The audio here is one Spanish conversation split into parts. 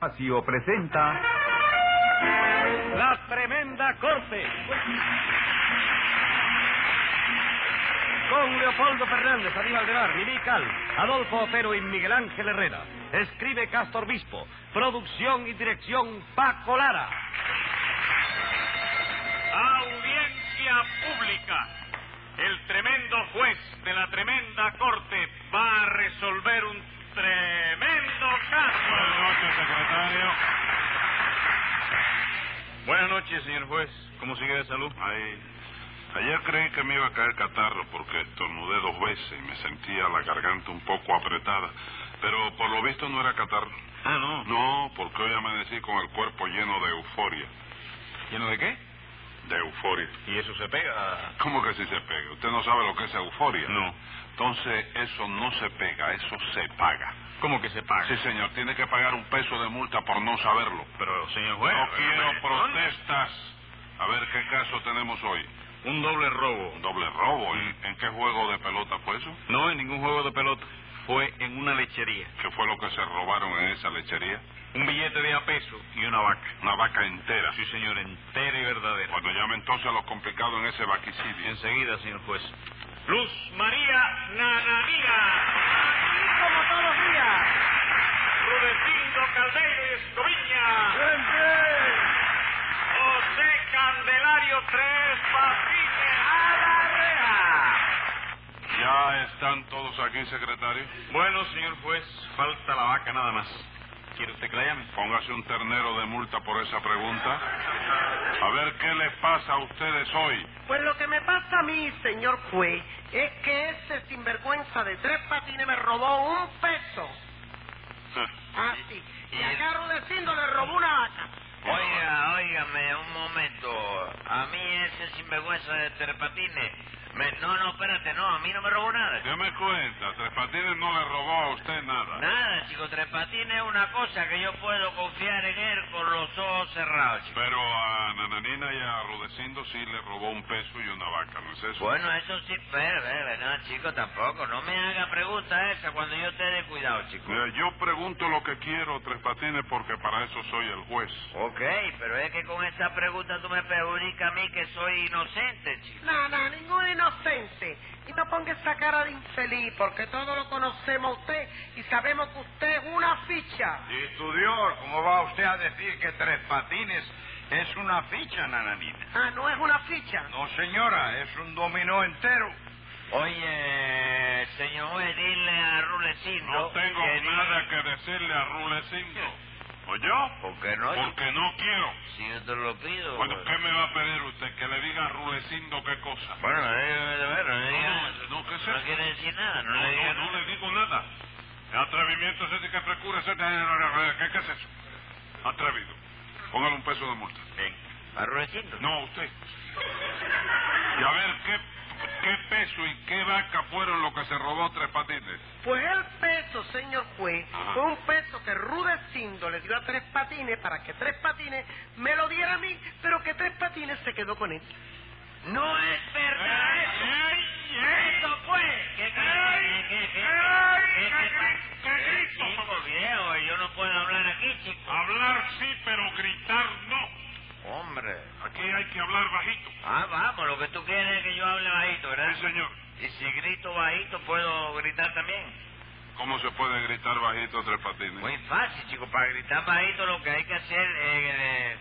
Espacio presenta La Tremenda Corte. Con Leopoldo Fernández, Aníbal de Bar, Mimi Cal, Adolfo Otero y Miguel Ángel Herrera. Escribe Castor Bispo. Producción y dirección Paco Lara. Audiencia pública. El tremendo juez de la tremenda corte va a resolver un tremendo. Buenas noches, secretario. Buenas noches, señor juez. ¿Cómo sigue de salud? Ay, ayer creí que me iba a caer catarro porque estornudé dos veces y me sentía la garganta un poco apretada. Pero por lo visto no era catarro. Ah, no. No, porque hoy amanecí con el cuerpo lleno de euforia. ¿Lleno de qué? De euforia. ¿Y eso se pega? ¿Cómo que si se pega? ¿Usted no sabe lo que es euforia? No. Entonces, eso no se pega, eso se paga. ¿Cómo que se paga? Sí, señor, tiene que pagar un peso de multa por no saberlo. Pero, señor juez... No quiero eh, protestas. A ver qué caso tenemos hoy. Un doble robo. Un doble robo. ¿En, en qué juego de pelota fue eso? No, en ningún juego de pelota. Fue en una lechería. ¿Qué fue lo que se robaron en esa lechería? Un billete de a peso y una vaca. Una vaca entera. Sí, señor, entera y verdadera. Bueno, llame entonces a lo complicado en ese vaquicidio. Enseguida, señor juez. Luz María Nananina. Como todos los días. Rudecindo Caldeiro y Escoviña. José Candelario Tres Patines. ¡A la reja! ¿Ya están todos aquí, secretario? Bueno, señor juez, falta la vaca nada más. ¿Quiere usted que llame? Póngase un ternero de multa por esa pregunta. A ver qué les pasa a ustedes hoy. Pues lo que me pasa a mí, señor juez, es que ese sinvergüenza de tres patines me robó un peso. Ah, sí. Y acá Rudecindo le robó una vaca. Oiga, óigame, un momento. A mí ese sinvergüenza de Terpatines... Me... No, no, espérate, no, a mí no me robó nada. ¿Qué me cuenta? Tres Patines no le robó a usted nada. Nada, chico, Tres Patines es una cosa que yo puedo confiar en él con los ojos cerrados, chico. Pero a Nananina y a Rudecindo sí le robó un peso y una vaca, ¿no es eso? Bueno, eso sí, pero, pero, no, chico, tampoco. No me haga pregunta esa cuando yo te dé cuidado, chico. Mira, yo pregunto lo que quiero, Tres Patines, porque para eso soy el juez. Ok, pero es que con esa pregunta tú me perjudicas a mí que soy inocente, chico. No, no, ningún inocente. Y no ponga esa cara de infeliz, porque todos lo conocemos a usted y sabemos que usted es una ficha. Y tu Dios, ¿cómo va usted a decir que Tres Patines es una ficha, nananina? Ah, no es una ficha. No, señora, es un dominó entero. Oye, señor dile a Rulecindo... No tengo que nada que decirle a Rulecindo. ¿Oyó? ¿Por qué no? Porque no quiero. Si yo te lo pido... Bueno, pues. ¿qué me va a pedir usted? Que le diga a Rulecindo qué cosa. Bueno, eh, ver, no diga... No, no, ¿qué es no eso? quiere decir nada, no, No, le diga no, no le digo nada. Atrevimiento es ese que procura. ¿Qué, ¿Qué es eso? Atrevido. Póngale un peso de multa. ¿A Rulecindo? No, a usted. Y a ver, ¿qué, ¿qué peso y qué vaca fueron lo que se robó Tres Patines? Pues el peso, señor juez, Ajá. fue un peso que Rudecindo le dio a Tres Patines para que Tres Patines me lo diera a mí, pero que Tres Patines se quedó con él. No es verdad ¡Ey, eso. Eso fue. ¿Qué, qué, ¡Ey! qué, qué, qué, ¡Ey! qué, qué, ¡Qué qué, grito! chico, viejo, yo no puedo hablar aquí, chico. Hablar sí, pero gritar no. Hombre. Aquí hay que hablar bajito. Ah, vamos, lo que tú quieres es que yo hable bajito, ¿verdad? Sí, señor. Y si grito bajito, ¿puedo gritar también? ¿Cómo se puede gritar bajito Tres Patines? Muy fácil, chico. Para gritar bajito lo que hay que hacer... Eh, eh,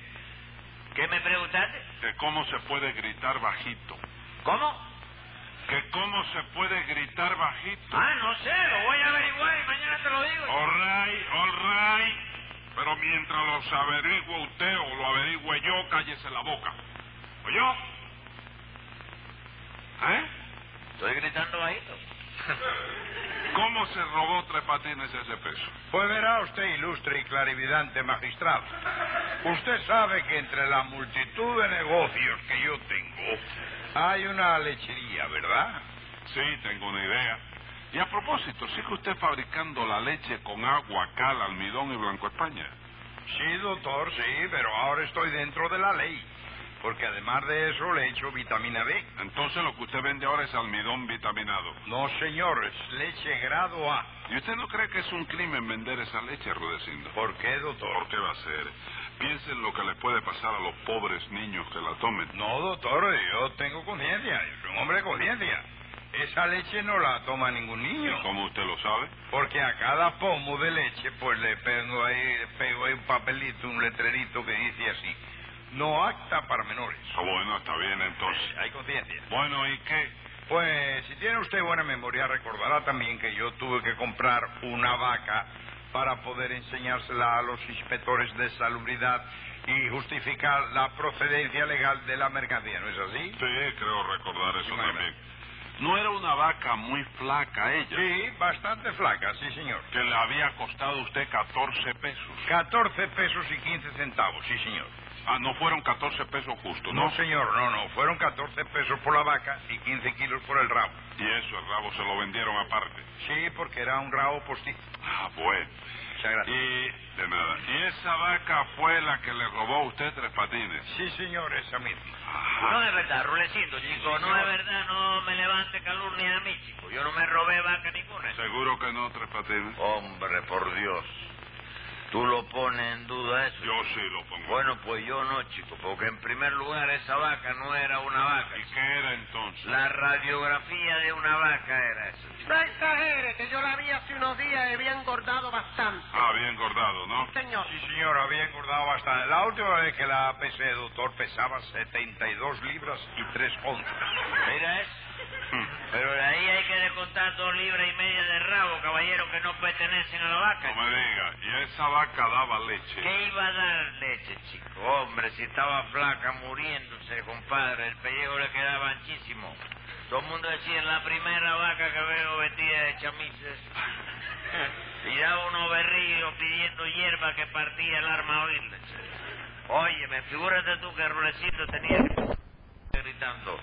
¿Qué me preguntaste? Que cómo se puede gritar bajito. ¿Cómo? Que cómo se puede gritar bajito. Ah, no sé, lo voy a averiguar y mañana te lo digo. All right, all right. Pero mientras los averigüe usted o lo averigüe yo, cállese la boca. ¿Oyó? ¿Eh? Estoy gritando bajito. ¿Cómo se robó Tres Patines ese peso? Pues verá usted, ilustre y clarividante magistrado. Usted sabe que entre la multitud de negocios que yo tengo hay una lechería, ¿verdad? Sí, tengo una idea. Y a propósito, ¿sigue usted fabricando la leche con agua, cal, almidón y blanco España? Sí, doctor, sí, pero ahora estoy dentro de la ley. porque además de eso le echo vitamina B. Entonces lo que usted vende ahora es almidón vitaminado. No, señor, es leche grado A. ¿Y usted no cree que es un crimen vender esa leche, Rudecindo? ¿Por qué, doctor? ¿Por qué va a ser? Piensen lo que le puede pasar a los pobres niños que la tomen. No, doctor, yo tengo conciencia, yo soy un hombre de conciencia. Esa leche no la toma ningún niño. ¿Y cómo usted lo sabe? Porque a cada pomo de leche, pues le pego ahí, pego ahí un papelito, un letrerito que dice así. No acta para menores. Ah, bueno, está bien entonces. Hay conciencia. Bueno, ¿y qué? Pues si tiene usted buena memoria, recordará también que yo tuve que comprar una vaca para poder enseñársela a los inspectores de salubridad y justificar la procedencia legal de la mercancía, ¿no es así? Sí, creo recordar eso Imagínate. también. ¿No era una vaca muy flaca ella? Sí, bastante flaca, sí, señor. Que le había costado a usted 14 pesos. 14 pesos y 15 centavos, sí, señor. Ah, no fueron 14 pesos justos, ¿no? No, señor, no, no. Fueron 14 pesos por la vaca y 15 kilos por el rabo. Y eso, el rabo se lo vendieron aparte. Sí, porque era un rabo postizo. Ah, bueno. Muchas gracias. Y, de nada. ¿Y esa vaca fue la que le robó a usted tres patines? Sí, señor, esa misma. No es verdad, Rulecindo, chico, no es verdad, no me levante calumnia a mí, chico. Yo no me robé vaca ninguna. ¿Seguro que no, tres patines? Hombre, por Dios. ¿Tú lo pones en duda eso? Yo sí lo pongo. Bueno, pues yo no, chico, porque en primer lugar esa vaca no era una vaca. ¿Y qué era entonces? La radiografía de una vaca era eso, chico. No exagere, que yo la vi hace unos días y había engordado bastante. Ah, bien gordado, ¿no? Señor. Sí, señor, había engordado bastante. La última vez que la pesé, doctor, pesaba 72 libras y 3 onzas. Mira eso. Pero de ahí hay que descontar dos libras y media de rabo, caballero, que no pertenecen a la vaca. No me diga. ¿Y esa vaca daba leche? ¿Qué iba a dar leche, chico? Hombre, si estaba flaca, muriéndose, compadre, el pellejo le quedaba anchísimo. Todo el mundo decía, la primera vaca que veo vestida de chamises. Y daba unos berrillos pidiendo hierba que partía el arma a oírle. Oye, me figúrate tú que Rulecito tenía que gritando,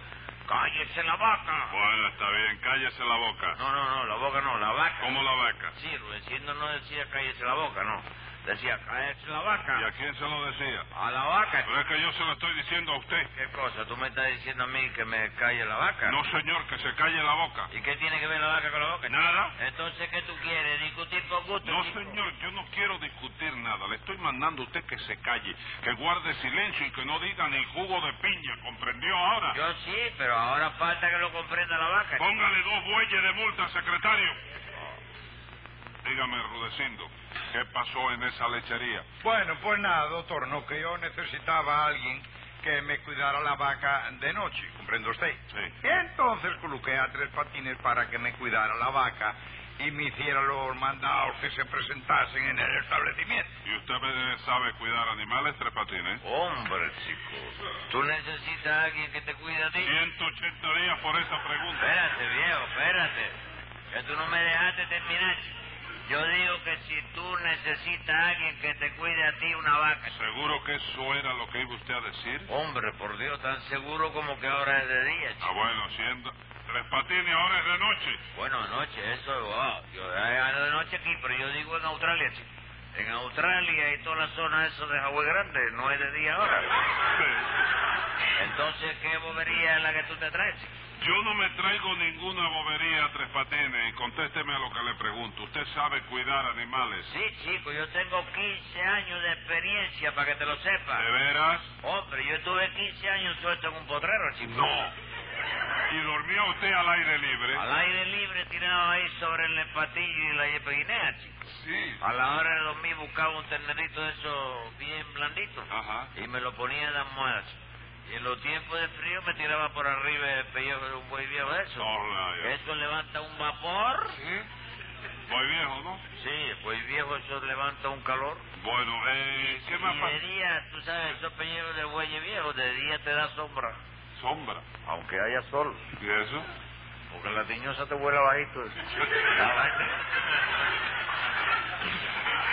¡cállese la vaca! Bueno, está bien. Cállese la boca. No, no, no, la boca no, la vaca. ¿Cómo la vaca? Sí, Rudecindo no decía cállese la boca, no. Decía cállese la vaca. ¿Y a quién se lo decía? A la vaca. Pero es que yo se lo estoy diciendo a usted. ¿Qué cosa? ¿Tú me estás diciendo a mí que me calle la vaca? No, señor, que se calle la boca. ¿Y qué tiene que ver la vaca con la boca? Nada. Entonces, ¿qué tú quieres? ¿Discutir por gusto? No, chico? señor, yo no quiero discutir nada. Le estoy mandando a usted que se calle, que guarde silencio y que no diga ni jugo de piña. ¿Comprendió ahora? Yo sí, pero ahora falta que lo comprenda la vaca. Póngale dos bueyes de multa, secretario. Dígame, Rudecindo, ¿qué pasó en esa lechería? Bueno, pues nada, doctor, no que yo necesitaba a alguien que me cuidara la vaca de noche, ¿comprende usted? Sí. Y entonces coloqué a tres patines para que me cuidara la vaca y me hiciera los mandados que se presentasen en el establecimiento. ¿Y usted sabe cuidar animales, Tres Patines? Hombre, chico. ¿Tú necesitas a alguien que te cuide a ti? 180 días por esa pregunta. Espérate, viejo, espérate. Que tú no me dejaste terminar. chico. Yo digo que si tú necesitas a alguien que te cuide a ti una vaca. ¿Seguro que eso era lo que iba usted a decir? Hombre, por Dios, tan seguro como que ahora es de día, chico. Ah, bueno, siendo... Tres Patines ahora es de noche. Bueno, anoche, eso, wow, yo, eh, de noche aquí, pero yo digo en Australia, chico. En Australia y toda la zona eso de Hawái Grande, no es de día ahora. Entonces, ¿qué bobería es la que tú te traes, chico? Yo no me traigo ninguna bobería, Tres Patines, y contésteme a lo que le pregunto. ¿Usted sabe cuidar animales? Sí, chico, yo tengo 15 años de experiencia, para que te lo sepas. ¿De veras? Hombre, yo tuve 15 años suelto en un potrero, chico. No. ¿Y dormía usted al aire libre? Al aire libre tirado ahí sobre el empatillo y la yepeguinea, chico. Sí. A la hora de dormir buscaba un ternerito de esos bien blandito Ajá. y me lo ponía en la almohada. chico. Y en los tiempos de frío me tiraba por arriba el pellejo de un buey viejo de eso. Hola, ya. Eso levanta un vapor. Muy viejo, ¿no? Sí, buey viejo eso levanta un calor. Bueno, eh, ¿qué más y pasa? de día, tú sabes, esos pellejos de buey viejo, de día te da sombra. Sombra. Aunque haya sol. ¿Y eso? Porque la tiñosa te vuela bajito.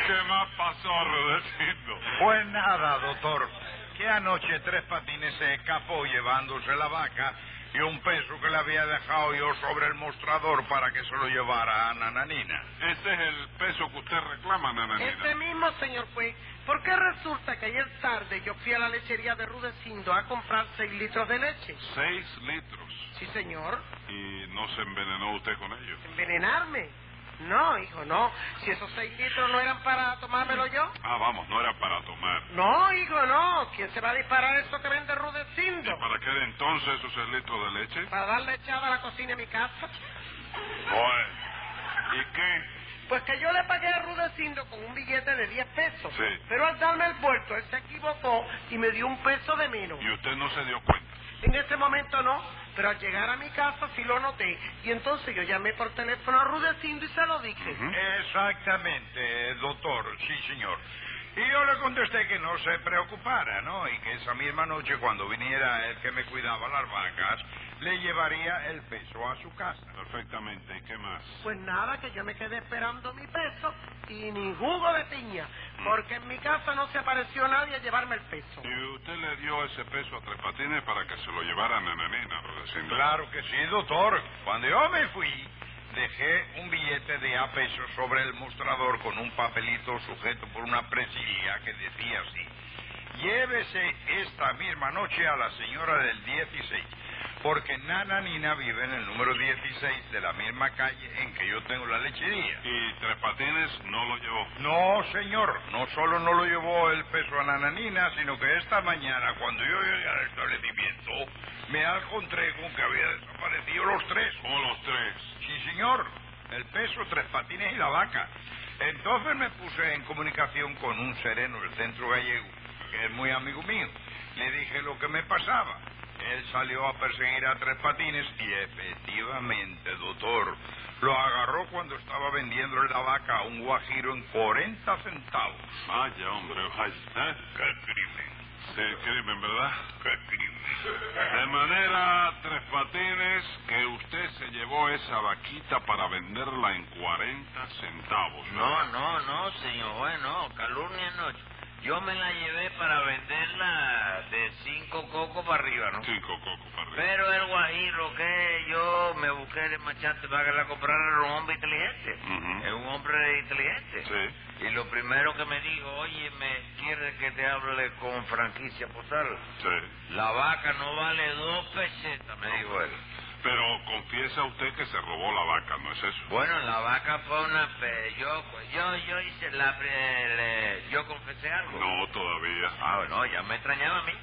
¿Qué más pasó, Rudecindo? Pues nada, doctor, que anoche tres patines se escapó llevándose la vaca y un peso que le había dejado yo sobre el mostrador para que se lo llevara a Nananina. Ese es el peso que usted reclama, nananina. Ese mismo, señor juez, Porque resulta que ayer tarde yo fui a la lechería de Rudecindo a comprar seis litros de leche. Seis litros. Sí, señor. ¿Y no se envenenó usted con ellos? ¿Envenenarme? No, hijo, no. Si esos seis litros no eran para tomármelo yo. Ah, vamos, no era para tomar. No, hijo, no. ¿Quién se va a disparar eso que vende ¿Y Rudecindo? para qué de entonces esos seis litros de leche? Para darle echada a la cocina en mi casa. Bueno, ¿y qué? Pues que yo le pagué a Rudecindo con un billete de 10 pesos. Sí. Pero al darme el vuelto, él se equivocó y me dio un peso de menos. Y usted no se dio cuenta. En ese momento no, pero al llegar a mi casa sí lo noté. Y entonces yo llamé por teléfono a Rudecindo y se lo dije. Exactamente, doctor, sí, señor. Y yo le contesté que no se preocupara, ¿no? Y que esa misma noche, cuando viniera el que me cuidaba las vacas, le llevaría el peso a su casa. Perfectamente, ¿y qué más? Pues nada, que yo me quedé esperando mi peso y ni jugo de piña, porque en mi casa no se apareció nadie a llevarme el peso. ¿Y usted le dio ese peso a Tres Patines para que se lo llevara a Nananina, Rudecindo? Claro que sí, doctor. Cuando yo me fui, dejé un billete de a pesos sobre el mostrador con un papelito sujeto por una presilla que decía así. Llévese esta misma noche a la señora del 16, porque Nana Nina vive en el número 16 de la misma calle en que yo tengo la lechería. ¿Y Tres Patines no lo llevó? No, señor, no solo no lo llevó el peso a Nananina, sino que esta mañana, cuando yo llegué al establecimiento, me encontré con que había desaparecido los tres. ¿Cómo los tres? Sí, señor, el peso, tres patines y la vaca. Entonces me puse en comunicación con un sereno del centro gallego, que es muy amigo mío. Le dije lo que me pasaba. Él salió a perseguir a tres patines y efectivamente, doctor, lo agarró cuando estaba vendiéndole la vaca a un guajiro en 40 centavos. Vaya, hombre, vaya. ¿Eh? ¡Qué crimen! Sí, crimen, ¿verdad? ¡Qué crimen! De manera, Tres Patines, que usted se llevó esa vaquita para venderla en 40 centavos. No, ¿verdad? no, no, señor juez, no, calumnia no. Yo me la llevé para venderla de cinco cocos para arriba, ¿no? Cinco cocos para arriba. Pero el guajiro que yo me busqué de machante para que la comprara era un hombre inteligente. Es un hombre inteligente. Sí, Y lo primero que me dijo, oye, ¿me quiere que te hable con franquicia postal? sí. La vaca no vale dos pesetas, me dijo él. Pero confiesa usted que se robó la vaca, ¿no es eso? Bueno, la vaca fue una... pe- Yo, yo, yo hice la... le- Yo confesé algo. No, todavía. Ah, bueno, ya me extrañaba a mí.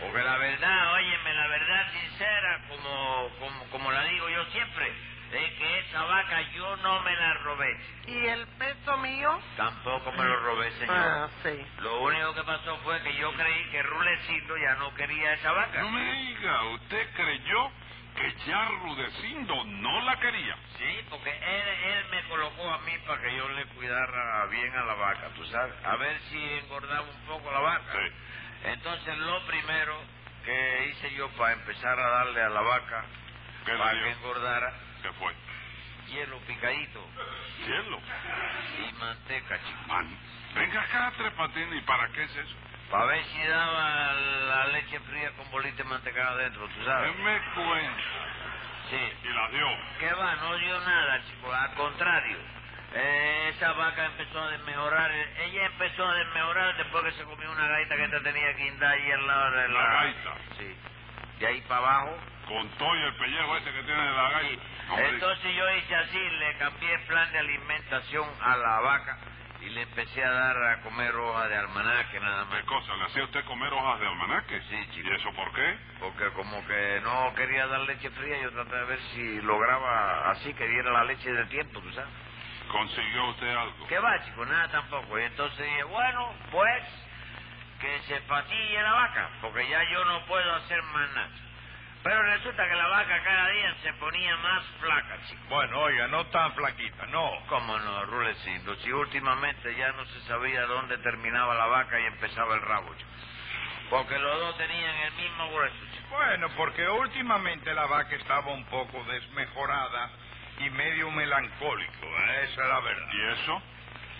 Porque la verdad, óyeme, la verdad sincera, como, como, como la digo yo siempre, es que esa vaca yo no me la robé. ¿Y el peso mío? Tampoco me lo robé, señor. Ah, sí. Lo único que pasó fue que yo creí que Rulecito ya no quería esa vaca. No me diga, ¿usted creyó que ya Rudecindo no la quería? Sí, porque él, él me colocó a mí para que yo le cuidara bien a la vaca, tú sabes, a ver si engordaba un poco la vaca. Sí. Entonces lo primero que hice yo para empezar a darle a la vaca, ¿Qué le para que engordara, ¿Qué fue? hielo picadito Cielo. y manteca, chico. Man, venga acá, Tres Patines, ¿y para qué es eso? Para ver si daba la leche fría con bolita de mantecado adentro, tú sabes. ¿Qué me cuenta? Sí. Y la dio. ¿Qué va? No dio nada, chico. Al contrario. Eh, esa vaca empezó a desmejorar. Ella empezó a desmejorar después que se comió una gaita que esta tenía guinda ahí al lado de la... La gaita. Sí. De ahí para abajo. Con todo y el pellejo ese que tiene de la Sí. galla. Hombre, Entonces yo hice así, le cambié el plan de alimentación a la vaca y le empecé a dar a comer hoja de almanaque nada más. ¿Qué cosa? ¿Le hacía usted comer hojas de almanaque? Sí, chico. ¿Y eso por qué? Porque como que no quería dar leche fría, yo traté de ver si lograba así que diera la leche de tiempo, ¿tú sabes? ¿Consiguió usted algo? ¿Qué va, chico? Nada tampoco. Y entonces dije, bueno, pues que se fatille la vaca, porque ya yo no puedo hacer más nada. Pero resulta que la vaca cada día se ponía más flaca, chico. Bueno, oiga, no tan flaquita, no. ¿Cómo no, Rulecito? Si últimamente ya no se sabía dónde terminaba la vaca y empezaba el rabo, chico. Porque los dos tenían el mismo grueso, chico. Bueno, porque últimamente la vaca estaba un poco desmejorada y medio melancólico, ¿eh? esa es la verdad. ¿Y eso?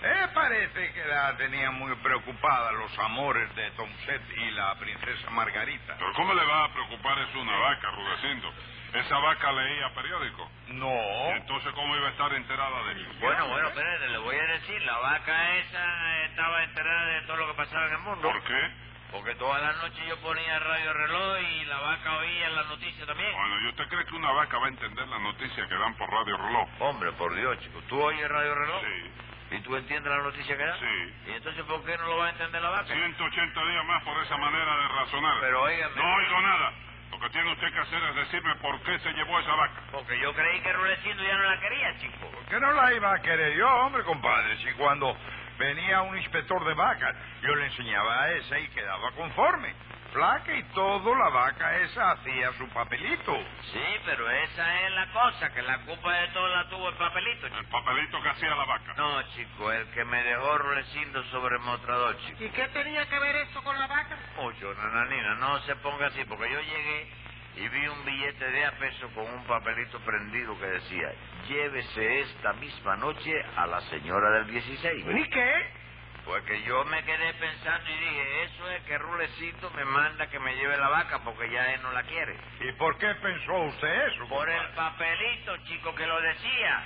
Eh, parece que la tenía muy preocupada los amores de Tom Set y la princesa Margarita. ¿Pero cómo le va a preocupar eso una vaca, Rudecindo? ¿Esa vaca leía periódico? No. ¿Y entonces cómo iba a estar enterada de eso? Bueno, bueno, espérate, le voy a decir, la vaca esa estaba enterada de todo lo que pasaba en el mundo. ¿Por qué? Porque todas las noches yo ponía radio reloj y la vaca oía las noticias también. Bueno, ¿y usted cree que una vaca va a entender las noticias que dan por radio reloj? Hombre, por Dios, chico, ¿tú oyes radio reloj? Sí. ¿Y tú entiendes la noticia que da? Sí. ¿Y entonces por qué no lo va a entender la vaca? 180 días más por esa manera de razonar. Pero óigame. No oigo nada. Lo que tiene usted que hacer es decirme por qué se llevó esa vaca. Porque yo creí que Rulecindo ya no la quería, chico. ¿Por qué no la iba a querer yo, hombre, compadre? Si cuando venía un inspector de vacas, yo le enseñaba a esa y quedaba conforme. Flaca y todo, la vaca esa hacía su papelito. Sí, pero esa es la cosa, que la culpa de todo la tuvo el papelito, El chico. papelito que hacía la vaca. No, chico, el que me dejó Rulecindo sobre el mostrador, chico. ¿Y qué tenía que ver eso con la vaca? Mucho, nananina, no se ponga así, porque yo llegué y vi un billete de a peso con un papelito prendido que decía, llévese esta misma noche a la señora del 16. ¿Y qué? Pues que yo me quedé pensando y dije, eso es que Rulecito me manda que me lleve la vaca porque ya él no la quiere. ¿Y por qué pensó usted eso? Por el compadre? papelito, chico, que lo decía.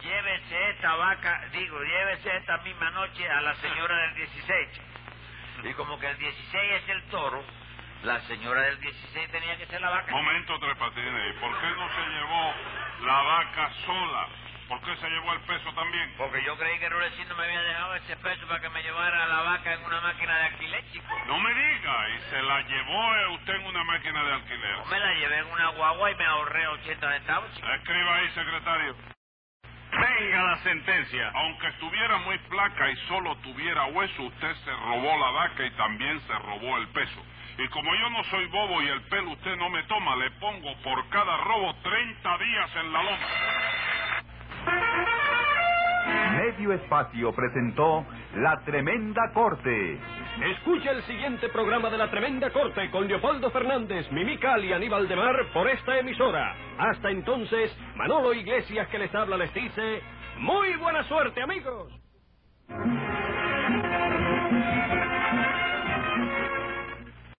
Llévese esta vaca, digo, llévese esta misma noche a la señora del 16. Y como que el 16 es el toro, la señora del 16 tenía que ser la vaca. Momento, Tres Patines. ¿Y por qué no se llevó la vaca sola? ¿Por qué se llevó el peso también? Porque yo creí que Rulecito me había dejado ese peso para que me llevara la vaca en una máquina de alquiler, chico. No me diga. ¿Y se la llevó eh, usted en una máquina de alquiler? Me la llevé en una guagua y me ahorré 80 centavos, chico. Escriba ahí, secretario. Venga la sentencia. Aunque estuviera muy flaca y solo tuviera hueso, usted se robó la vaca y también se robó el peso. Y como yo no soy bobo y el pelo usted no me toma, le pongo por cada robo 30 días en la loma. Medio Espacio presentó La Tremenda Corte. Escucha el siguiente programa de La Tremenda Corte con Leopoldo Fernández, Mimical y Aníbal de Mar por esta emisora. Hasta entonces, Manolo Iglesias que les habla les dice, muy buena suerte amigos.